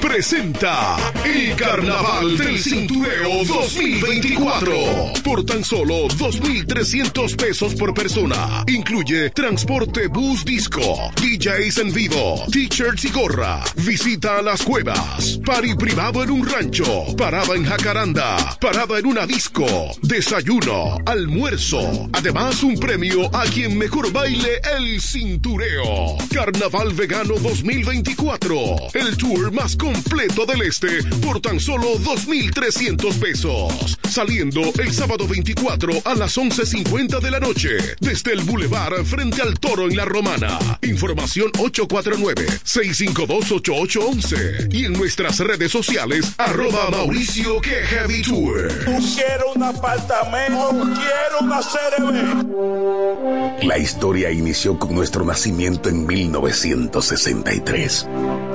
presenta el Carnaval del Cintureo 2024 por tan solo 2.300 pesos por persona. Incluye transporte bus disco, DJs en vivo, t-shirts y gorra, visita a las cuevas, party privado en un rancho, parada en jacaranda, parada en una disco, desayuno, almuerzo, además un premio a quien mejor baile el cintureo. Carnaval Vegano 2024. El tour más completo del este por tan solo 2.300 pesos. Saliendo el sábado 24 a las 11.50 de la noche. Desde el Boulevard frente al Toro en La Romana. Información 849-652-8811. Y en nuestras redes sociales, arroba Mauricio que Heavy Tour. Quiero un apartamento, quiero una CRB. La historia inició con nuestro nacimiento en 1963.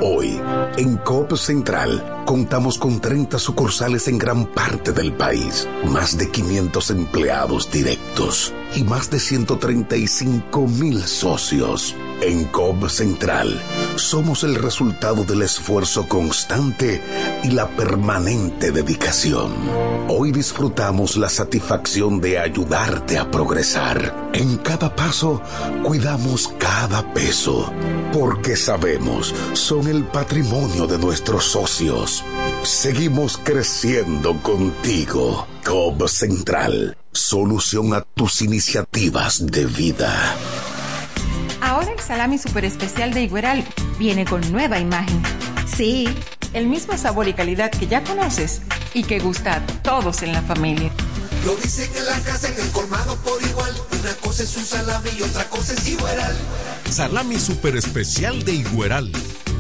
Hoy, en Central, contamos con 30 sucursales en gran parte del país, más de 500 empleados directos y más de 135 mil socios. En COP Central, somos el resultado del esfuerzo constante y la permanente dedicación. Hoy disfrutamos la satisfacción de ayudarte a progresar. En cada paso, cuidamos cada peso, porque sabemos, son el patrimonio de nuestros socios. Seguimos creciendo contigo. COP Central, solución a tus iniciativas de vida. Ahora el salami super especial de Igueral viene con nueva imagen. Sí, el mismo sabor y calidad que ya conoces y que gusta a todos en la familia. Lo dicen en la casa, en el colmado por igual. Una cosa es un salami y otra cosa es Igueral. Salami super especial de Igueral.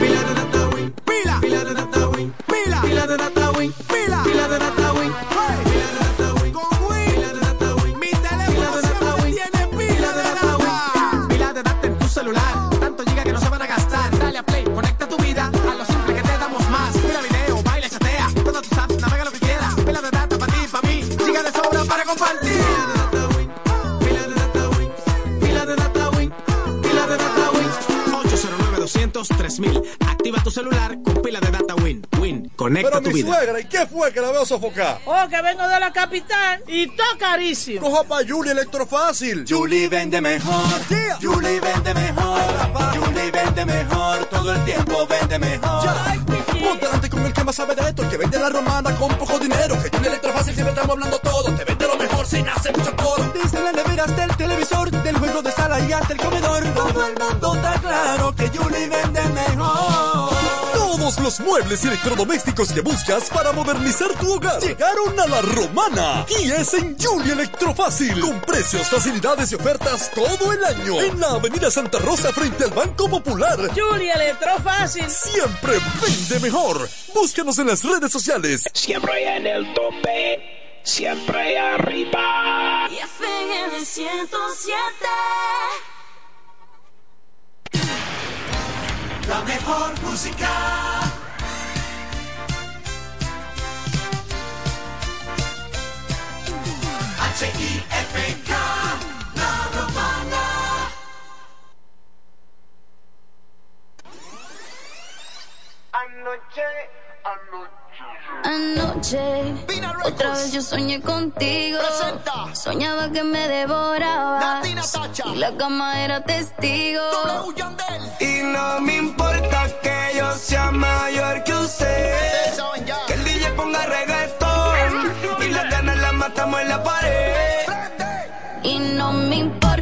Pila de data win, pila. Pila de DataWin, pila. Pila de data pila. Pila de data hey. Pila de data win, con win. Pila de data mi teléfono data win. pila de data. Pila de data en tu celular, tanto giga que no se van a gastar. Dale a play, conecta tu vida a lo simple que te damos más. Pila video, baila, chatea, todas tus apps, navega lo que quieras. Pila de data para ti, para mí, giga de sobra para compartir. Activa tu celular con pila de data Win. Win, conecta Pero tu suegra, ¿y qué fue que la veo sofocar? Oh, que vengo de la capital y todo carísimo. Coja pa' Julie Electrofácil. Julie vende mejor. Julie vende mejor. Julie vende mejor. Todo el tiempo vende mejor. Ay, Ponte delante con el que más sabe de esto, el que vende la romana con poco dinero. Que Julie Electrofácil siempre estamos hablando todo. Te vende lo mejor se nace mucho coro. Desde las hasta el televisor, del juego de sala y hasta el comedor. Todo el mundo está claro que Julie vende mejor. Todos los muebles electrodomésticos que buscas para modernizar tu hogar llegaron a la romana y es en Julie Electrofácil con precios, facilidades y ofertas todo el año en la Avenida Santa Rosa frente al Banco Popular. Julie Electrofácil siempre vende mejor. Búscanos en las redes sociales. Siempre en el tope siempre arriba. Y FM 107. La mejor música. H-I-F-K, la romana. Anoche, anoche. Anoche, otra vez yo soñé contigo. Soñaba que me devoraba. Y la cama era testigo. Y no me importa que yo sea mayor que usted. Que el DJ ponga reggaetón. Y las ganas las matamos en la pared. Y no me importa.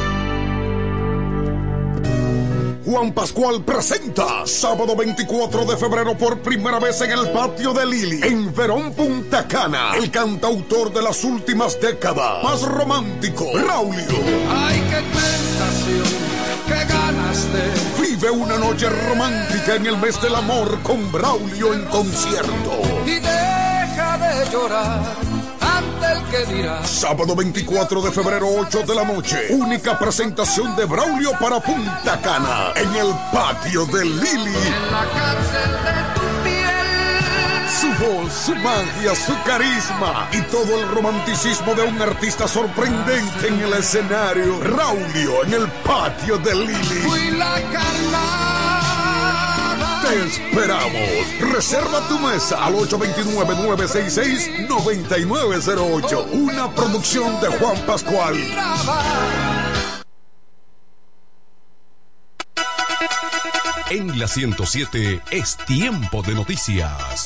Juan Pascual presenta sábado 24 de febrero por primera vez en el patio de Lili, en Verón Punta Cana, el cantautor de las últimas décadas, más romántico, Raulio. Ay, qué tentación, qué ganas de. Vive una noche romántica en el mes del amor con Braulio en concierto. Y deja de llorar Sábado 24 de febrero, 8 de la noche. Única presentación de Braulio para Punta Cana en el patio de Lili. En la cárcel de tu piel. Su voz, su magia, su carisma y todo el romanticismo de un artista sorprendente en el escenario. Raulio en el patio de Lili. Fui la carnada. Te esperamos. Reserva tu mesa al 829-966-9908. Una producción de Juan Pascual. En la 107 es tiempo de noticias.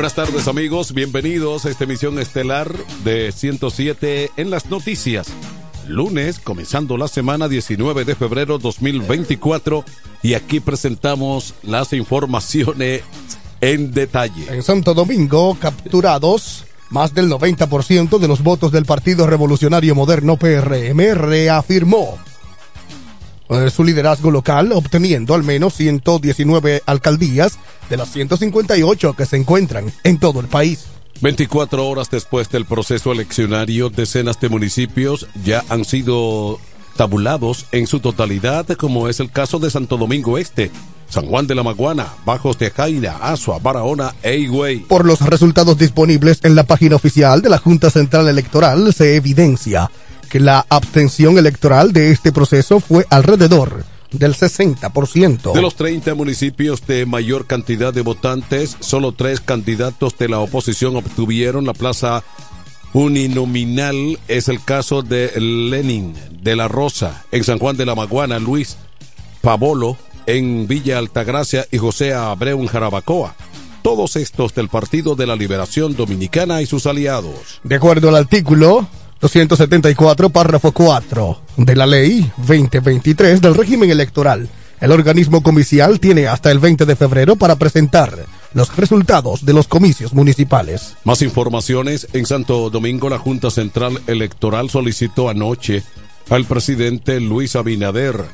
Buenas tardes amigos, bienvenidos a esta emisión estelar de 107 en las noticias. Lunes, comenzando la semana 19 de febrero 2024 y aquí presentamos las informaciones en detalle. En Santo Domingo, capturados más del 90% de los votos del Partido Revolucionario Moderno PRM reafirmó eh, su liderazgo local, obteniendo al menos 119 alcaldías de las 158 que se encuentran en todo el país. 24 horas después del proceso eleccionario, decenas de municipios ya han sido tabulados en su totalidad, como es el caso de Santo Domingo Este, San Juan de la Maguana, Bajos de Jaina, Asua, Barahona e Higüey. Por los resultados disponibles en la página oficial de la Junta Central Electoral se evidencia que la abstención electoral de este proceso fue alrededor del 60%. De los 30 municipios de mayor cantidad de votantes, solo tres candidatos de la oposición obtuvieron la plaza uninominal. Es el caso de Lenin de la Rosa en San Juan de la Maguana, Luis Pavolo en Villa Altagracia y José Abreu en Jarabacoa. Todos estos del Partido de la Liberación Dominicana y sus aliados. De acuerdo al artículo 274, párrafo 4 de la ley 2023 del régimen electoral. El organismo comicial tiene hasta el 20 de febrero para presentar los resultados de los comicios municipales. Más informaciones en Santo Domingo, la Junta Central Electoral solicitó anoche al presidente Luis Abinader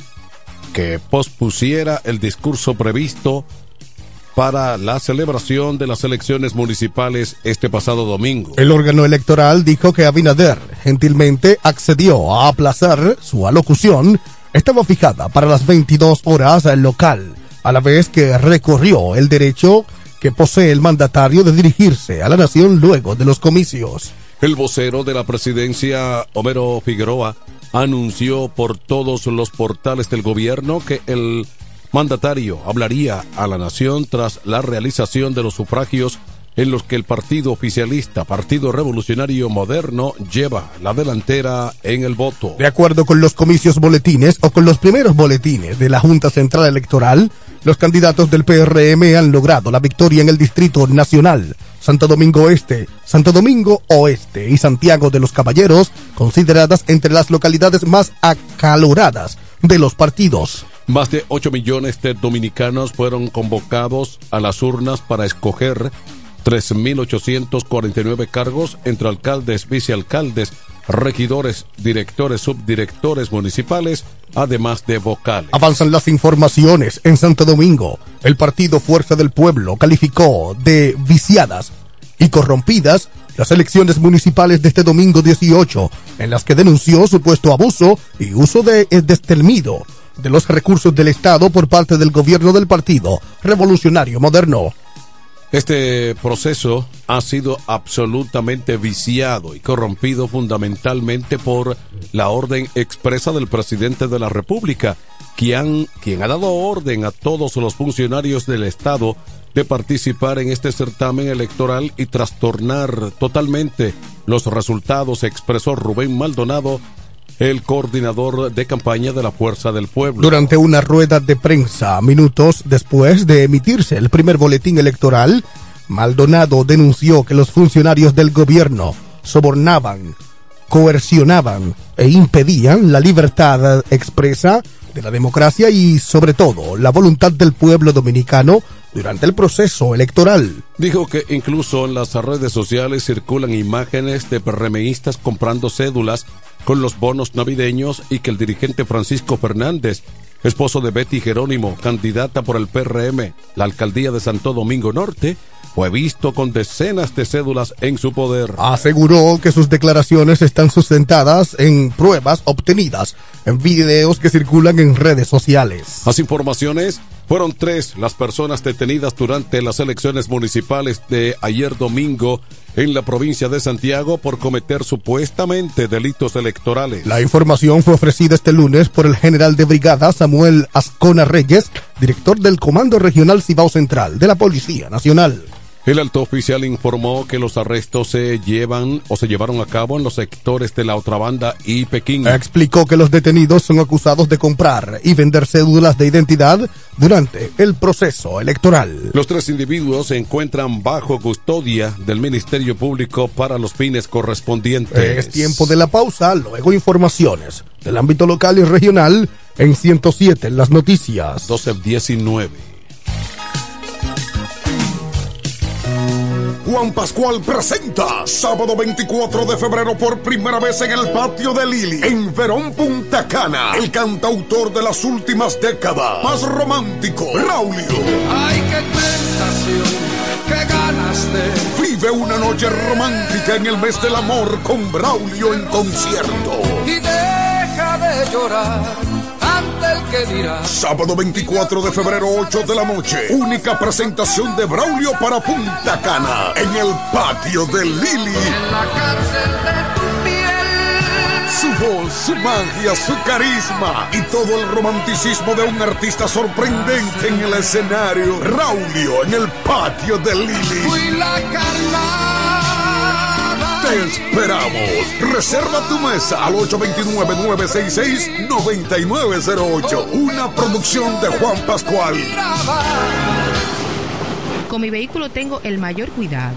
que pospusiera el discurso previsto para la celebración de las elecciones municipales este pasado domingo. El órgano electoral dijo que Abinader gentilmente accedió a aplazar su alocución. Estaba fijada para las 22 horas local, a la vez que recorrió el derecho que posee el mandatario de dirigirse a la nación luego de los comicios. El vocero de la presidencia, Homero Figueroa, anunció por todos los portales del gobierno que el mandatario hablaría a la nación tras la realización de los sufragios en los que el partido oficialista, Partido Revolucionario Moderno, lleva la delantera en el voto. De acuerdo con los comicios boletines o con los primeros boletines de la Junta Central Electoral, los candidatos del PRM han logrado la victoria en el Distrito Nacional, Santo Domingo Oeste, Santo Domingo Oeste y Santiago de los Caballeros, consideradas entre las localidades más acaloradas de los partidos. Más de 8 millones de dominicanos fueron convocados a las urnas para escoger 3.849 cargos entre alcaldes, vicealcaldes, regidores, directores, subdirectores municipales, además de vocales. Avanzan las informaciones en Santo Domingo. El partido Fuerza del Pueblo calificó de viciadas y corrompidas las elecciones municipales de este domingo 18, en las que denunció supuesto abuso y uso de destelmido de los recursos del Estado por parte del gobierno del Partido Revolucionario Moderno. Este proceso ha sido absolutamente viciado y corrompido fundamentalmente por la orden expresa del presidente de la República, quien, quien ha dado orden a todos los funcionarios del Estado de participar en este certamen electoral y trastornar totalmente los resultados, expresó Rubén Maldonado, el coordinador de campaña de la Fuerza del Pueblo. Durante una rueda de prensa, minutos después de emitirse el primer boletín electoral, Maldonado denunció que los funcionarios del gobierno sobornaban, coercionaban e impedían la libertad expresa de la democracia y, sobre todo, la voluntad del pueblo dominicano durante el proceso electoral. Dijo que incluso en las redes sociales circulan imágenes de PRMistas comprando cédulas con los bonos navideños y que el dirigente Francisco Fernández, esposo de Betty Jerónimo, candidata por el PRM, la alcaldía de Santo Domingo Norte, fue visto con decenas de cédulas en su poder. Aseguró que sus declaraciones están sustentadas en pruebas obtenidas en videos que circulan en redes sociales. Las informaciones fueron tres las personas detenidas durante las elecciones municipales de ayer domingo en la provincia de Santiago por cometer supuestamente delitos electorales. La información fue ofrecida este lunes por el general de brigada Samuel Ascona Reyes, director del Comando Regional Cibao Central de la Policía Nacional. El alto oficial informó que los arrestos se llevan o se llevaron a cabo en los sectores de la otra banda y Pekín. Explicó que los detenidos son acusados de comprar y vender cédulas de identidad durante el proceso electoral. Los tres individuos se encuentran bajo custodia del Ministerio Público para los fines correspondientes. Es tiempo de la pausa, luego informaciones del ámbito local y regional en 107 en las noticias. 12-19. Juan Pascual presenta sábado 24 de febrero por primera vez en el patio de Lili, en Verón Punta Cana, el cantautor de las últimas décadas, más romántico, Braulio. Ay, qué tentación, qué ganas de. Vive una noche romántica en el mes del amor con Braulio en concierto. Y deja de llorar Sábado 24 de febrero, 8 de la noche. Única presentación de Braulio para Punta Cana en el patio de Lili. En la cárcel de tu piel. Su voz, su magia, su carisma y todo el romanticismo de un artista sorprendente en el escenario. Braulio en el patio de Lili. Fui la. Te esperamos. Reserva tu mesa al 829-966-9908. Una producción de Juan Pascual. Con mi vehículo tengo el mayor cuidado.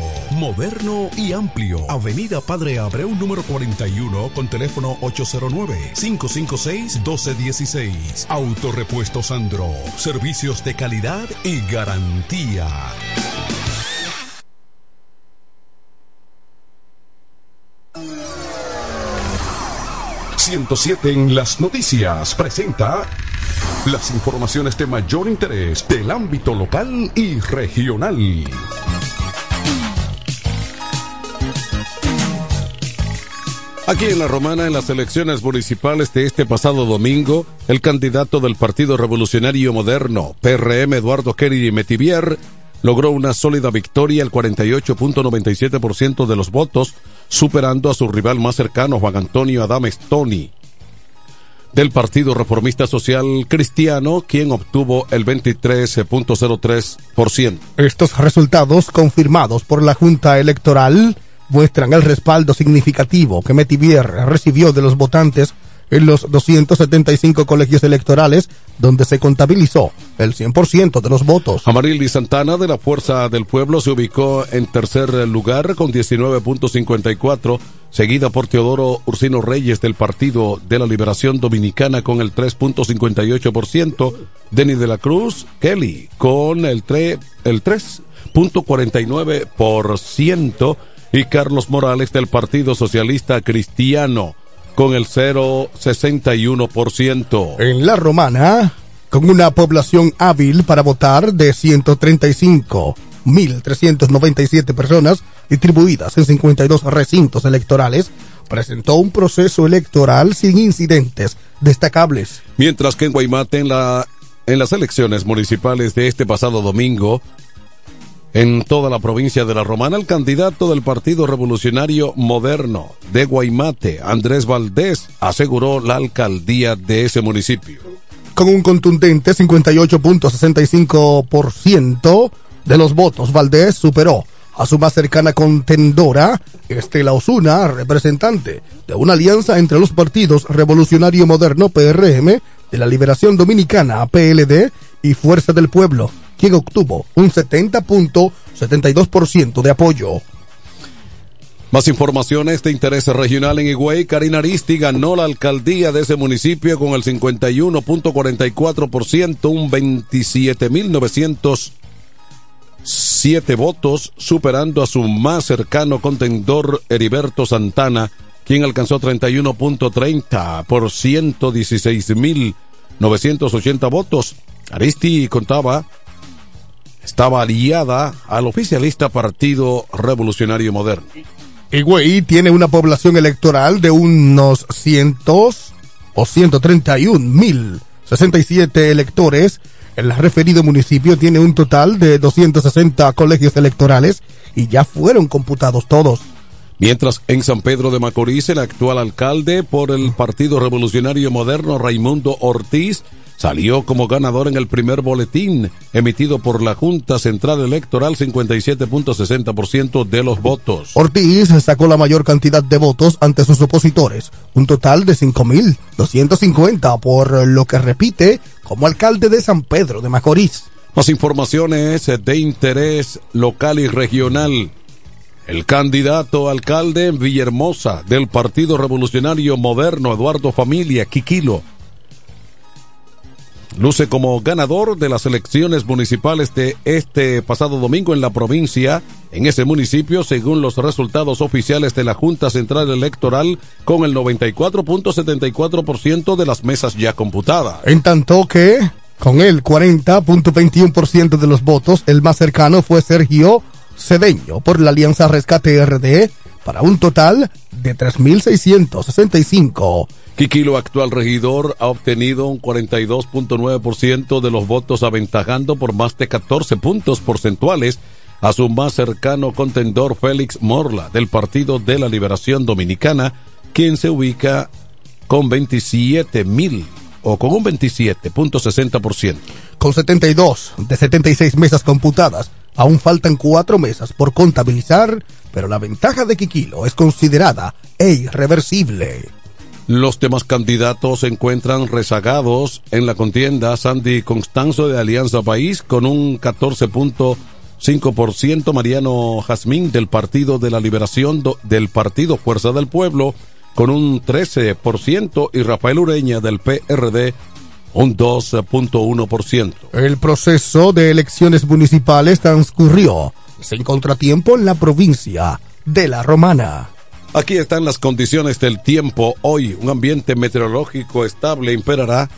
Moderno y amplio. Avenida Padre Abreu número 41 con teléfono 809-556-1216. Autorepuesto Sandro. Servicios de calidad y garantía. 107 en las noticias presenta Las informaciones de mayor interés del ámbito local y regional. Aquí en La Romana, en las elecciones municipales de este pasado domingo, el candidato del Partido Revolucionario Moderno, PRM Eduardo Kerry Metivier, logró una sólida victoria, el 48.97% de los votos, superando a su rival más cercano, Juan Antonio Adames Tony, del Partido Reformista Social Cristiano, quien obtuvo el 23.03%. Estos resultados confirmados por la Junta Electoral muestran el respaldo significativo que Metivier recibió de los votantes en los 275 colegios electorales donde se contabilizó el 100% de los votos. Amarili Santana de la Fuerza del Pueblo se ubicó en tercer lugar con 19.54, seguida por Teodoro Ursino Reyes del Partido de la Liberación Dominicana con el 3.58%, Denis de la Cruz Kelly con el, 3, el 3.49% y Carlos Morales del Partido Socialista Cristiano con el 0,61%. En la romana, con una población hábil para votar de 135.397 personas distribuidas en 52 recintos electorales, presentó un proceso electoral sin incidentes destacables. Mientras que en Guaymate, en, la, en las elecciones municipales de este pasado domingo, en toda la provincia de La Romana, el candidato del Partido Revolucionario Moderno de Guaymate, Andrés Valdés, aseguró la alcaldía de ese municipio. Con un contundente 58.65% de los votos, Valdés superó a su más cercana contendora, Estela Osuna, representante de una alianza entre los partidos Revolucionario Moderno PRM, de la Liberación Dominicana PLD y Fuerza del Pueblo quien obtuvo un 70.72% de apoyo. Más informaciones de interés regional en Higüey. Karina Aristi ganó la alcaldía de ese municipio con el 51.44%, un 27.907 votos, superando a su más cercano contendor Heriberto Santana, quien alcanzó 31.30 por 116.980 votos. Aristi contaba estaba aliada al oficialista Partido Revolucionario Moderno. Higüey tiene una población electoral de unos cientos o 131 mil 67 electores. El referido municipio tiene un total de 260 colegios electorales y ya fueron computados todos. Mientras en San Pedro de Macorís, el actual alcalde por el Partido Revolucionario Moderno, Raimundo Ortiz, salió como ganador en el primer boletín emitido por la Junta Central Electoral 57.60% de los votos. Ortiz sacó la mayor cantidad de votos ante sus opositores, un total de 5.250, por lo que repite como alcalde de San Pedro de Macorís. Más informaciones de interés local y regional. El candidato alcalde en Villahermosa del Partido Revolucionario Moderno, Eduardo Familia Quiquilo, luce como ganador de las elecciones municipales de este pasado domingo en la provincia, en ese municipio, según los resultados oficiales de la Junta Central Electoral, con el 94.74% de las mesas ya computadas. En tanto que, con el 40.21% de los votos, el más cercano fue Sergio Cedeño por la Alianza Rescate RD, para un total de 3.665. Kikilo, actual regidor, ha obtenido un 42.9% de los votos, aventajando por más de 14 puntos porcentuales a su más cercano contendor Félix Morla del Partido de la Liberación Dominicana, quien se ubica con 27 mil o con un 27.60%. Con 72 de 76 mesas computadas, aún faltan cuatro mesas por contabilizar, pero la ventaja de Kikilo es considerada e irreversible. Los demás candidatos se encuentran rezagados en la contienda. Sandy Constanzo de Alianza País con un 14.5%. Mariano Jazmín del Partido de la Liberación del Partido Fuerza del Pueblo con un 13%. Y Rafael Ureña del PRD un 2.1%. El proceso de elecciones municipales transcurrió sin contratiempo en la provincia de La Romana. Aquí están las condiciones del tiempo. Hoy un ambiente meteorológico estable imperará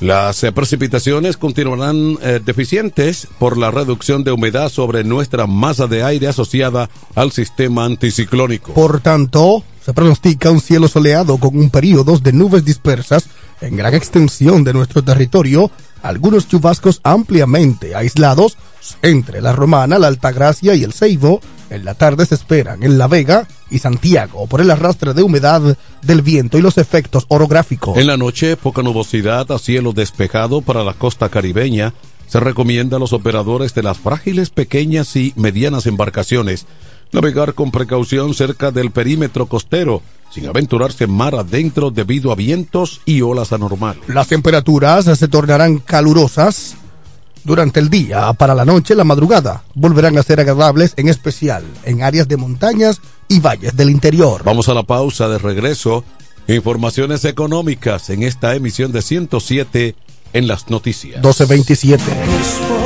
Las eh, precipitaciones continuarán eh, deficientes por la reducción de humedad sobre nuestra masa de aire asociada al sistema anticiclónico. Por tanto, se pronostica un cielo soleado con un periodo de nubes dispersas en gran extensión de nuestro territorio, algunos chubascos ampliamente aislados entre la Romana, la Altagracia y el Ceibo. En la tarde se esperan en La Vega y Santiago por el arrastre de humedad del viento y los efectos orográficos. En la noche, poca nubosidad a cielo despejado para la costa caribeña. Se recomienda a los operadores de las frágiles, pequeñas y medianas embarcaciones navegar con precaución cerca del perímetro costero, sin aventurarse mar adentro debido a vientos y olas anormales. Las temperaturas se tornarán calurosas durante el día. Para la noche, la madrugada, volverán a ser agradables, en especial en áreas de montañas y valles del interior. Vamos a la pausa de regreso. Informaciones económicas en esta emisión de 107 en las noticias. 1227.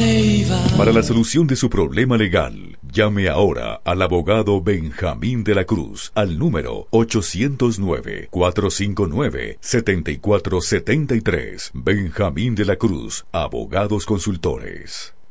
E. Para la solución de su problema legal, llame ahora al abogado Benjamín de la Cruz al número 809-459-7473. Benjamín de la Cruz, abogados consultores.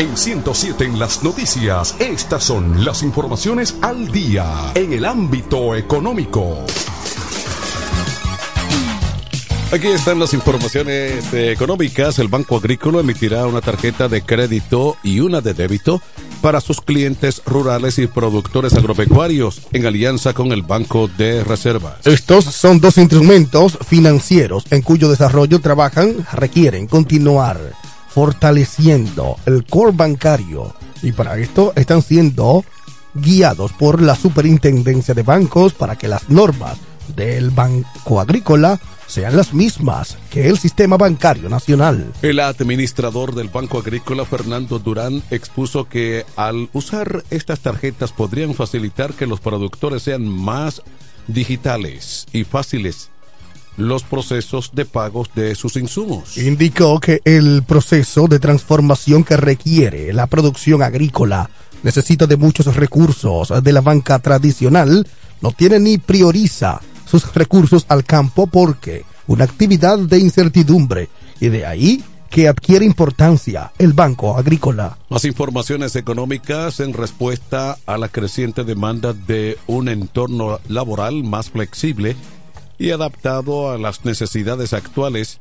En 107 en las noticias, estas son las informaciones al día en el ámbito económico. Aquí están las informaciones económicas. El Banco Agrícola emitirá una tarjeta de crédito y una de débito para sus clientes rurales y productores agropecuarios en alianza con el Banco de Reservas. Estos son dos instrumentos financieros en cuyo desarrollo trabajan, requieren continuar fortaleciendo el core bancario y para esto están siendo guiados por la Superintendencia de Bancos para que las normas del Banco Agrícola sean las mismas que el sistema bancario nacional. El administrador del Banco Agrícola, Fernando Durán, expuso que al usar estas tarjetas podrían facilitar que los productores sean más digitales y fáciles los procesos de pagos de sus insumos. Indicó que el proceso de transformación que requiere la producción agrícola necesita de muchos recursos de la banca tradicional, no tiene ni prioriza sus recursos al campo porque una actividad de incertidumbre y de ahí que adquiere importancia el Banco Agrícola. Más informaciones económicas en respuesta a la creciente demanda de un entorno laboral más flexible y adaptado a las necesidades actuales.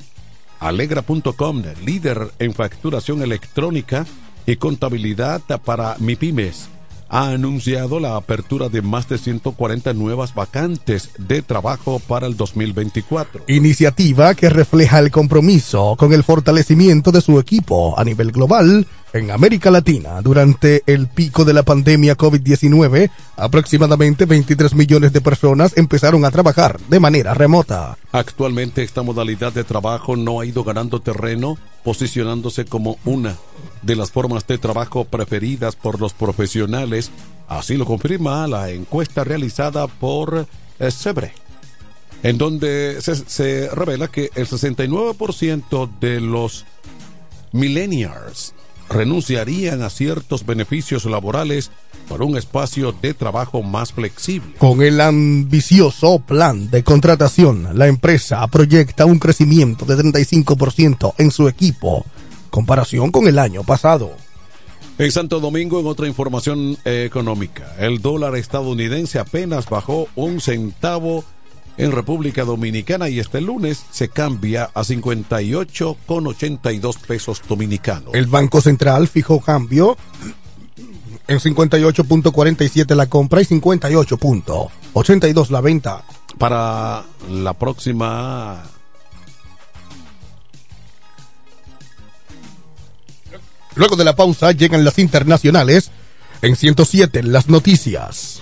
Alegra.com, líder en facturación electrónica y contabilidad para MIPIMES, ha anunciado la apertura de más de 140 nuevas vacantes de trabajo para el 2024. Iniciativa que refleja el compromiso con el fortalecimiento de su equipo a nivel global en América Latina. Durante el pico de la pandemia COVID-19, aproximadamente 23 millones de personas empezaron a trabajar de manera remota. Actualmente esta modalidad de trabajo no ha ido ganando terreno, posicionándose como una de las formas de trabajo preferidas por los profesionales. Así lo confirma la encuesta realizada por eh, Sebre, en donde se, se revela que el 69% de los millennials renunciarían a ciertos beneficios laborales por un espacio de trabajo más flexible. Con el ambicioso plan de contratación, la empresa proyecta un crecimiento de 35% en su equipo, comparación con el año pasado. En Santo Domingo, en otra información eh, económica, el dólar estadounidense apenas bajó un centavo en República Dominicana y este lunes se cambia a 58,82 pesos dominicanos. El Banco Central fijó cambio en 58.47 la compra y 58.82 la venta. Para la próxima Luego de la pausa llegan las internacionales en 107 las noticias.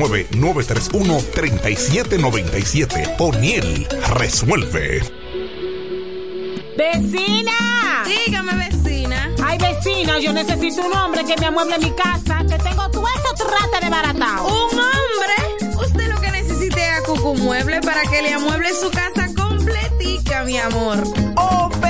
809-931-3797. O'Neill resuelve. ¡Vecina! Dígame, vecina. Ay, vecina, yo necesito un hombre que me amueble mi casa, que tengo todo eso trata de baratado. ¿Un hombre? Usted lo que necesite es a Cucu Mueble para que le amueble su casa completica, mi amor. Oh, pero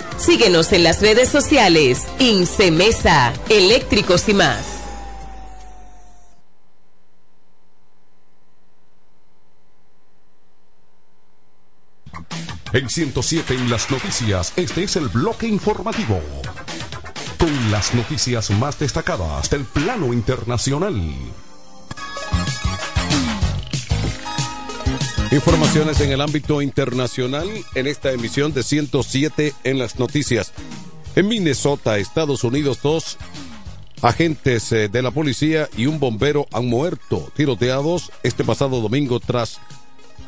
Síguenos en las redes sociales. Incemesa, eléctricos y más. En 107 en las noticias, este es el bloque informativo. Con las noticias más destacadas del plano internacional. Informaciones en el ámbito internacional en esta emisión de 107 en las noticias. En Minnesota, Estados Unidos, dos agentes eh, de la policía y un bombero han muerto tiroteados este pasado domingo tras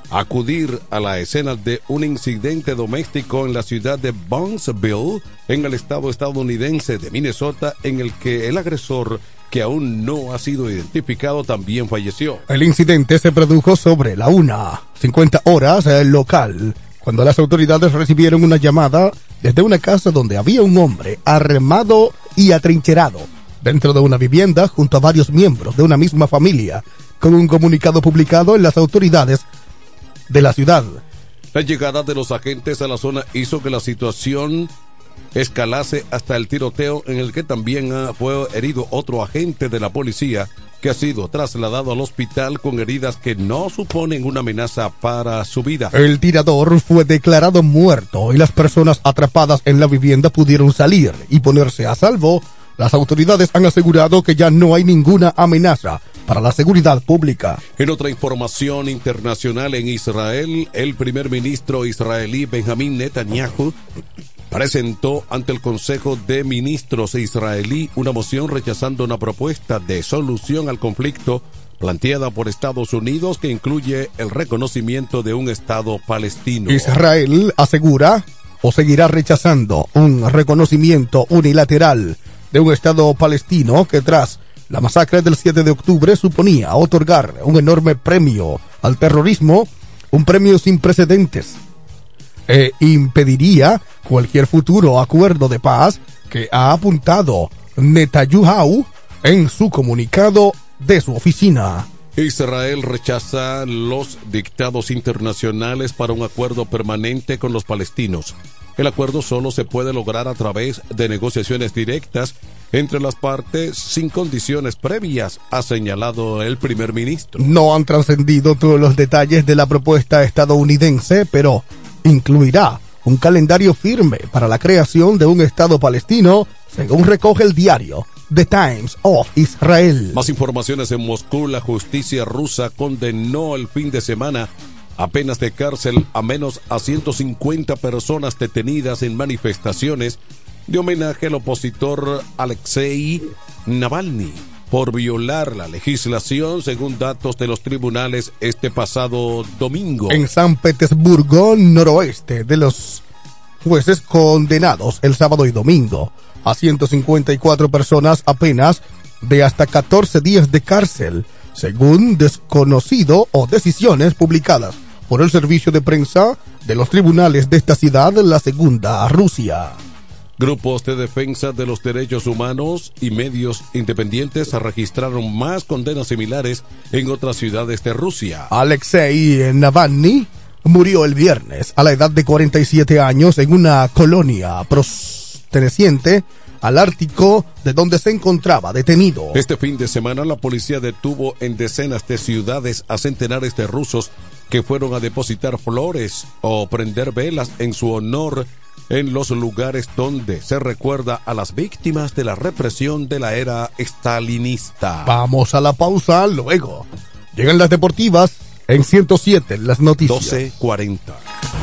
acudir a la escena de un incidente doméstico en la ciudad de Burnsville, en el estado estadounidense de Minnesota, en el que el agresor que aún no ha sido identificado, también falleció. El incidente se produjo sobre la 1.50 horas eh, local, cuando las autoridades recibieron una llamada desde una casa donde había un hombre armado y atrincherado dentro de una vivienda junto a varios miembros de una misma familia, con un comunicado publicado en las autoridades de la ciudad. La llegada de los agentes a la zona hizo que la situación escalase hasta el tiroteo en el que también fue herido otro agente de la policía que ha sido trasladado al hospital con heridas que no suponen una amenaza para su vida. El tirador fue declarado muerto y las personas atrapadas en la vivienda pudieron salir y ponerse a salvo. Las autoridades han asegurado que ya no hay ninguna amenaza para la seguridad pública. En otra información internacional en Israel, el primer ministro israelí Benjamín Netanyahu presentó ante el Consejo de Ministros israelí una moción rechazando una propuesta de solución al conflicto planteada por Estados Unidos que incluye el reconocimiento de un Estado palestino. Israel asegura o seguirá rechazando un reconocimiento unilateral de un Estado palestino que tras la masacre del 7 de octubre suponía otorgar un enorme premio al terrorismo, un premio sin precedentes e impediría cualquier futuro acuerdo de paz que ha apuntado Netanyahu en su comunicado de su oficina. Israel rechaza los dictados internacionales para un acuerdo permanente con los palestinos. El acuerdo solo se puede lograr a través de negociaciones directas entre las partes sin condiciones previas, ha señalado el primer ministro. No han trascendido todos los detalles de la propuesta estadounidense, pero incluirá un calendario firme para la creación de un Estado palestino, según recoge el diario The Times of Israel. Más informaciones en Moscú, la justicia rusa condenó el fin de semana a penas de cárcel a menos a 150 personas detenidas en manifestaciones de homenaje al opositor Alexei Navalny por violar la legislación según datos de los tribunales este pasado domingo. En San Petersburgo, noroeste de los jueces condenados el sábado y domingo a 154 personas apenas de hasta 14 días de cárcel, según desconocido o decisiones publicadas por el servicio de prensa de los tribunales de esta ciudad, la segunda Rusia. Grupos de defensa de los derechos humanos y medios independientes registraron más condenas similares en otras ciudades de Rusia. Alexei Navalny murió el viernes a la edad de 47 años en una colonia perteneciente al Ártico de donde se encontraba detenido. Este fin de semana la policía detuvo en decenas de ciudades a centenares de rusos que fueron a depositar flores o prender velas en su honor en los lugares donde se recuerda a las víctimas de la represión de la era stalinista. Vamos a la pausa luego. Llegan las deportivas en 107, las noticias. 1240.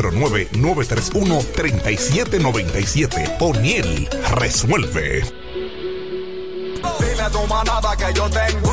809-931-3797. Poniel resuelve. Dile tu manada que yo tengo.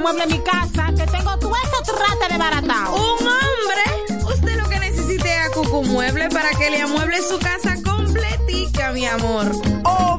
amueble mi casa, que tengo todo eso trate de baratao. ¿Un hombre? Usted lo que necesite es a Cucu Mueble para que le amueble su casa completica, mi amor. Oh,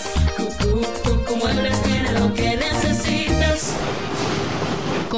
necesitas. Cucú, Cucú Muebles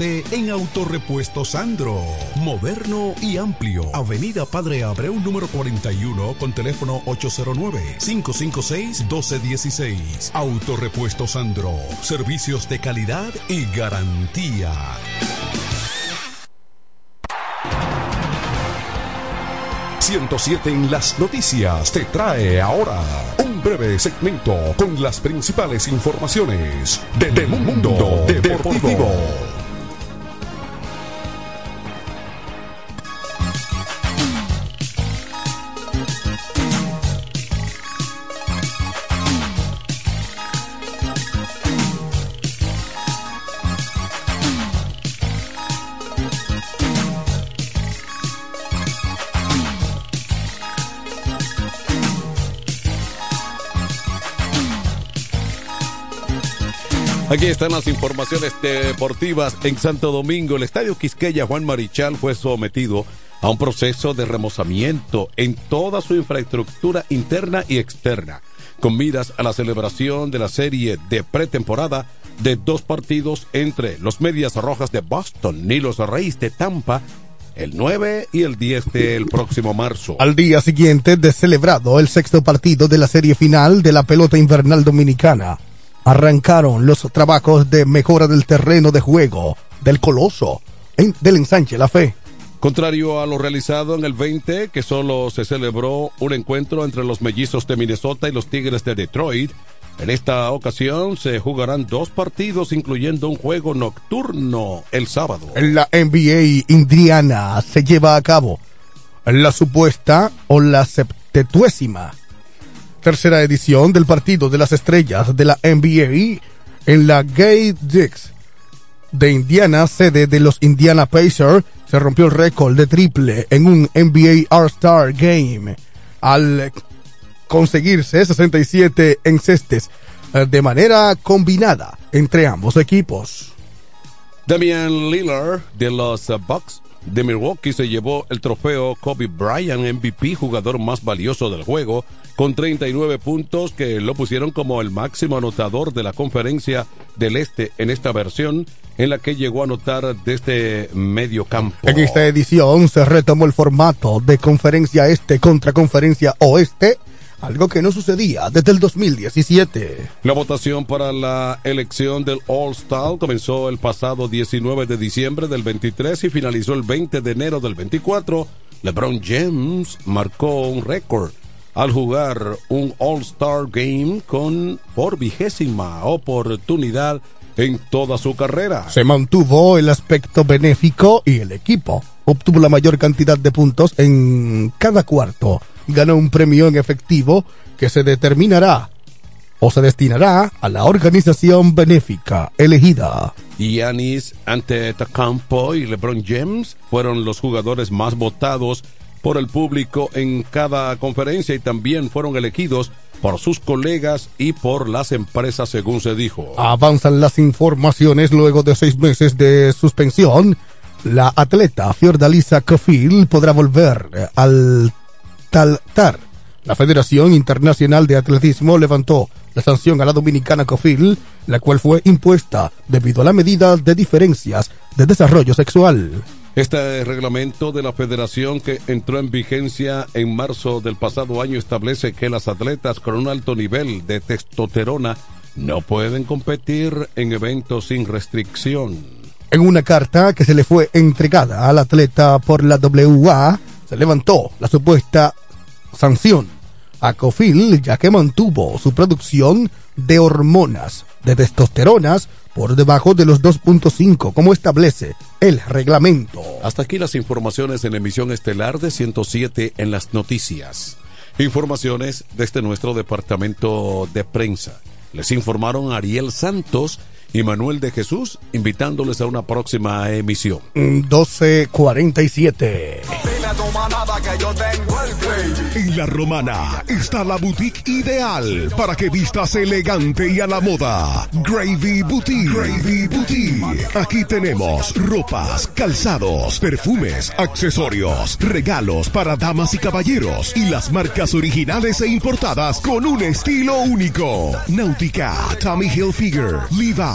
en Autorepuesto Sandro. Moderno y amplio. Avenida Padre Abreu número 41 con teléfono 809-556-1216. Autorepuesto Sandro. Servicios de calidad y garantía. ...107 en las noticias te trae ahora un breve segmento con las principales informaciones del mundo deportivo. Aquí están las informaciones deportivas en Santo Domingo. El estadio Quisqueya Juan Marichal fue sometido a un proceso de remozamiento en toda su infraestructura interna y externa, con miras a la celebración de la serie de pretemporada de dos partidos entre los Medias Rojas de Boston y los Reyes de Tampa el 9 y el 10 del próximo marzo. Al día siguiente de celebrado el sexto partido de la serie final de la pelota invernal dominicana, arrancaron los trabajos de mejora del terreno de juego del Coloso en- del ensanche La Fe. Contrario a lo realizado en el 20, que solo se celebró un encuentro entre los mellizos de Minnesota y los Tigres de Detroit, en esta ocasión se jugarán dos partidos, incluyendo un juego nocturno el sábado. En la NBA Indiana se lleva a cabo la supuesta o la septetuésima tercera edición del partido de las estrellas de la NBA en la Gay Dix de Indiana, sede de los Indiana Pacers, se rompió el récord de triple en un NBA All-Star Game al conseguirse 67 encestes eh, de manera combinada entre ambos equipos. Damian Lillard de los uh, Bucks de Milwaukee se llevó el trofeo Kobe Bryant MVP, jugador más valioso del juego, con 39 puntos que lo pusieron como el máximo anotador de la conferencia del Este en esta versión, en la que llegó a anotar desde medio campo. En esta edición se retomó el formato de conferencia este contra conferencia oeste, algo que no sucedía desde el 2017. La votación para la elección del All-Star comenzó el pasado 19 de diciembre del 23 y finalizó el 20 de enero del 24. LeBron James marcó un récord al jugar un All-Star Game con por vigésima oportunidad en toda su carrera. Se mantuvo el aspecto benéfico y el equipo obtuvo la mayor cantidad de puntos en cada cuarto. Ganó un premio en efectivo que se determinará o se destinará a la organización benéfica elegida. Giannis Antetokounmpo y LeBron James fueron los jugadores más votados por el público en cada conferencia y también fueron elegidos por sus colegas y por las empresas, según se dijo. Avanzan las informaciones luego de seis meses de suspensión. La atleta Fiordalisa Cofil podrá volver al taltar. La Federación Internacional de Atletismo levantó la sanción a la dominicana Cofil, la cual fue impuesta debido a la medida de diferencias de desarrollo sexual. Este reglamento de la federación que entró en vigencia en marzo del pasado año establece que las atletas con un alto nivel de testosterona no pueden competir en eventos sin restricción. En una carta que se le fue entregada al atleta por la WA, se levantó la supuesta sanción a Cofil ya que mantuvo su producción de hormonas de testosteronas por debajo de los 2.5 como establece el reglamento. Hasta aquí las informaciones en emisión estelar de 107 en las noticias. Informaciones desde nuestro departamento de prensa. Les informaron Ariel Santos y Manuel de Jesús, invitándoles a una próxima emisión. 1247. En la romana está la boutique ideal para que vistas elegante y a la moda. Gravy Boutique. Gravy Boutique. Aquí tenemos ropas, calzados, perfumes, accesorios, regalos para damas y caballeros y las marcas originales e importadas con un estilo único. Náutica, Tommy Hilfiger,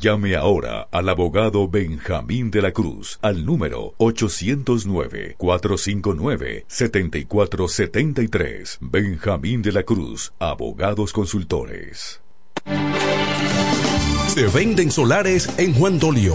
llame ahora al abogado Benjamín de la Cruz al número 809-459-7473. Benjamín de la Cruz, abogados consultores. Se venden solares en Juan Dolio,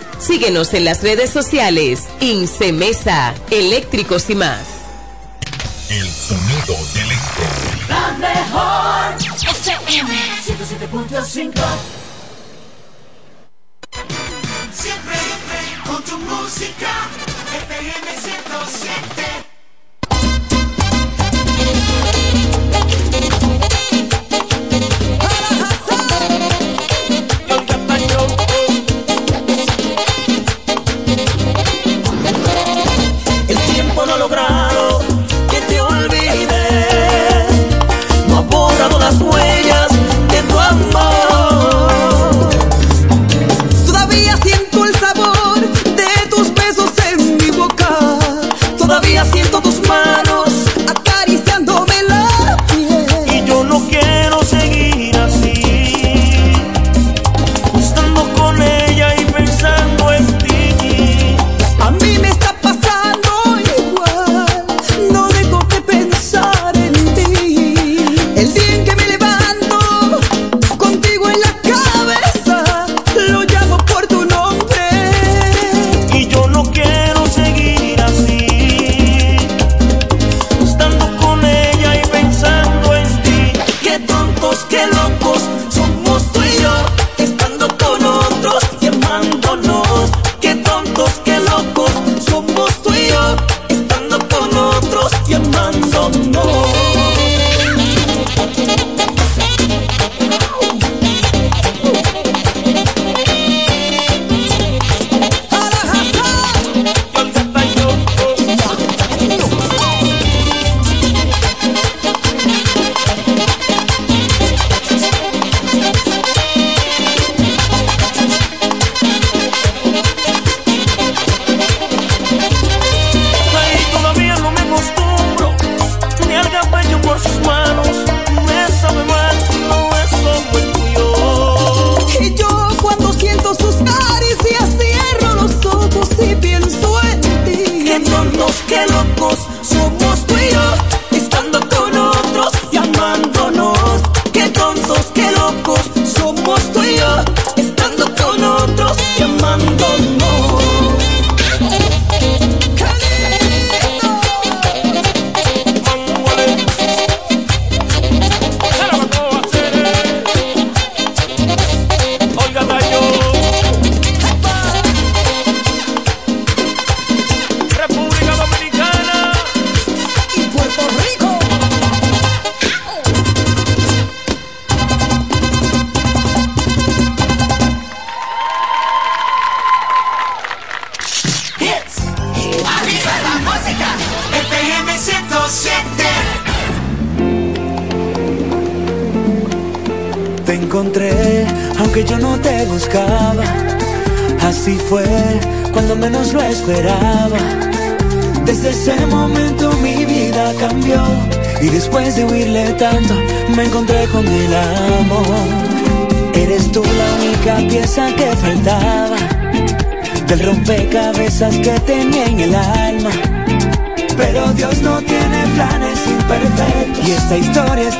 Síguenos en las redes sociales. Incemesa, eléctricos y más. El sonido del este. La mejor FM 107.5 Siempre con tu música, FM 107. Siento tus manos Ay,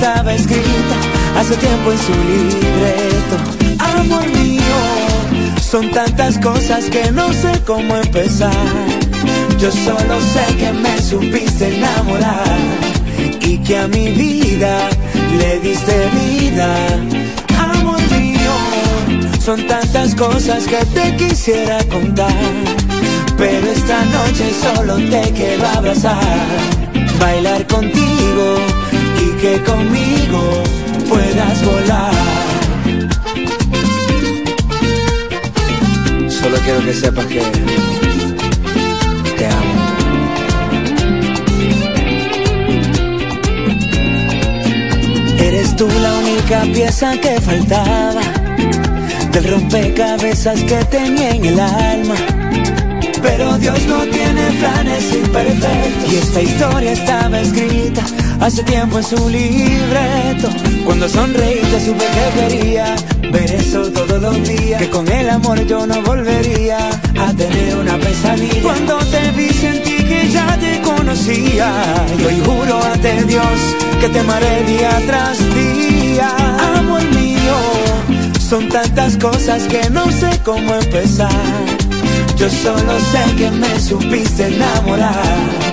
estaba escrita hace tiempo en su libreto. Amor mío, son tantas cosas que no sé cómo empezar. Yo solo sé que me supiste enamorar y que a mi vida le diste vida. Amor mío, son tantas cosas que te quisiera contar. Pero esta noche solo te quiero abrazar, bailar contigo que conmigo puedas volar. Solo quiero que sepas que te amo. Eres tú la única pieza que faltaba del rompecabezas que tenía en el alma. Pero Dios no tiene planes imperfectos. Y esta historia estaba escrita hace tiempo en su libreto. Cuando sonreíste supe que quería ver eso todos los días. Que con el amor yo no volvería a tener una pesadilla. Cuando te vi sentí que ya te conocía. Y hoy juro ante Dios que te amaré día tras día. Amor mío, son tantas cosas que no sé cómo empezar. Yo solo sé que me supiste enamorar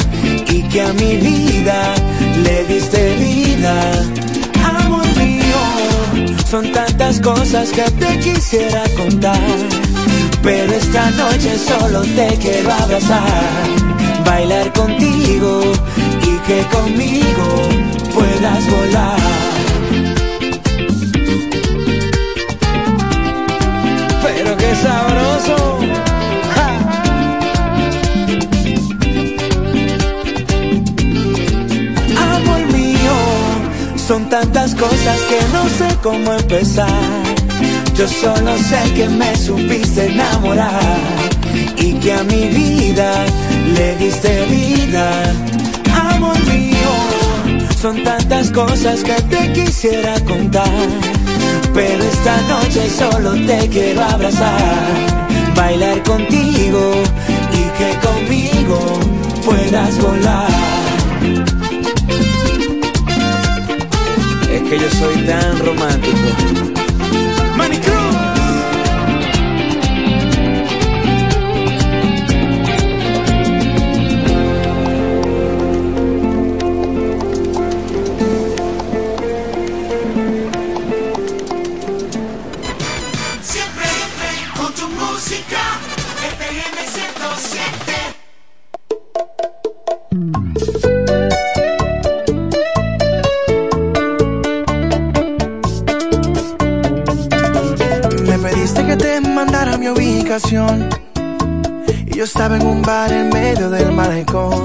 y que a mi vida le diste vida. Amor mío, son tantas cosas que te quisiera contar. Pero esta noche solo te quiero abrazar, bailar contigo y que conmigo puedas volar. Pero qué sabroso. Son tantas cosas que no sé cómo empezar. Yo solo sé que me supiste enamorar y que a mi vida le diste vida. Amor mío, son tantas cosas que te quisiera contar. Pero esta noche solo te quiero abrazar, bailar contigo y que conmigo puedas volar. Que yo soy tan romántico. Y yo estaba en un bar en medio del malecón.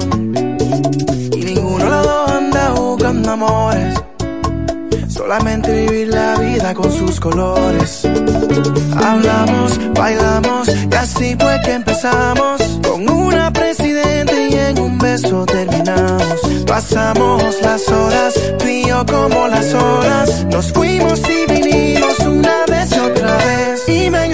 Y ninguno de los dos anda buscando amores. Solamente vivir la vida con sus colores. Hablamos, bailamos y así fue que empezamos. Con una presidente y en un beso terminamos. Pasamos las horas, tú como las horas. Nos fuimos y vinimos una vez y otra vez. Y me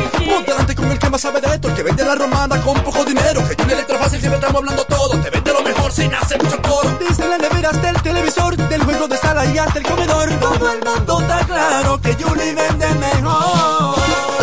Delante con el que más sabe de esto, el que vende la romana con poco dinero. Que Julie Electrofácil siempre estamos hablando todo. Te vende lo mejor sin hacer mucho coro. Desde la nevera hasta el televisor, del juego de sala y hasta el comedor. Todo el mundo está claro que Julie vende mejor.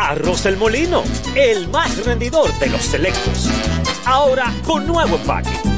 Arroz El Molino, el más rendidor de los selectos. Ahora con nuevo empaque.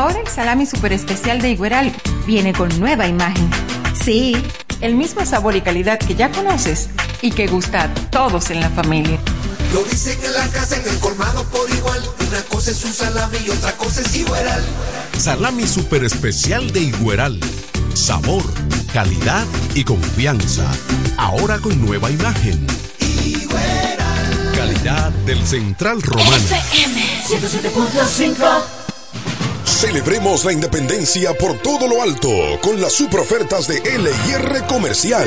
Ahora el salami super especial de Igueral viene con nueva imagen. Sí, el mismo sabor y calidad que ya conoces y que gusta a todos en la familia. Lo dicen en la casa, en el colmado por igual. Una cosa es un salami y otra cosa es igual. Salami super especial de Igueral. Sabor, calidad y confianza. Ahora con nueva imagen. Calidad del Central Romano. FM 107.5. Celebremos la independencia por todo lo alto con las super ofertas de LIR Comercial.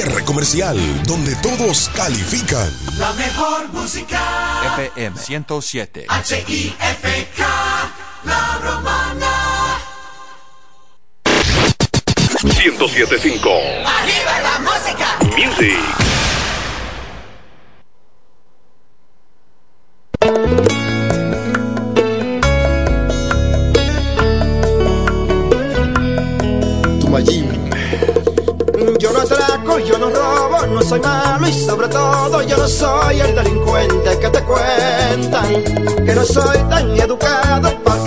LIR Comercial, donde todos califican. La mejor música. FM 107. H-I-F-K. La romana. 1075 Arriba la música. Music. Yo no robo, no soy malo y sobre todo yo no soy el delincuente que te cuentan. Que no soy tan educado porque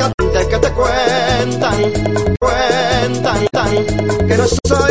que te cuentan, cuentan, tan, que no soy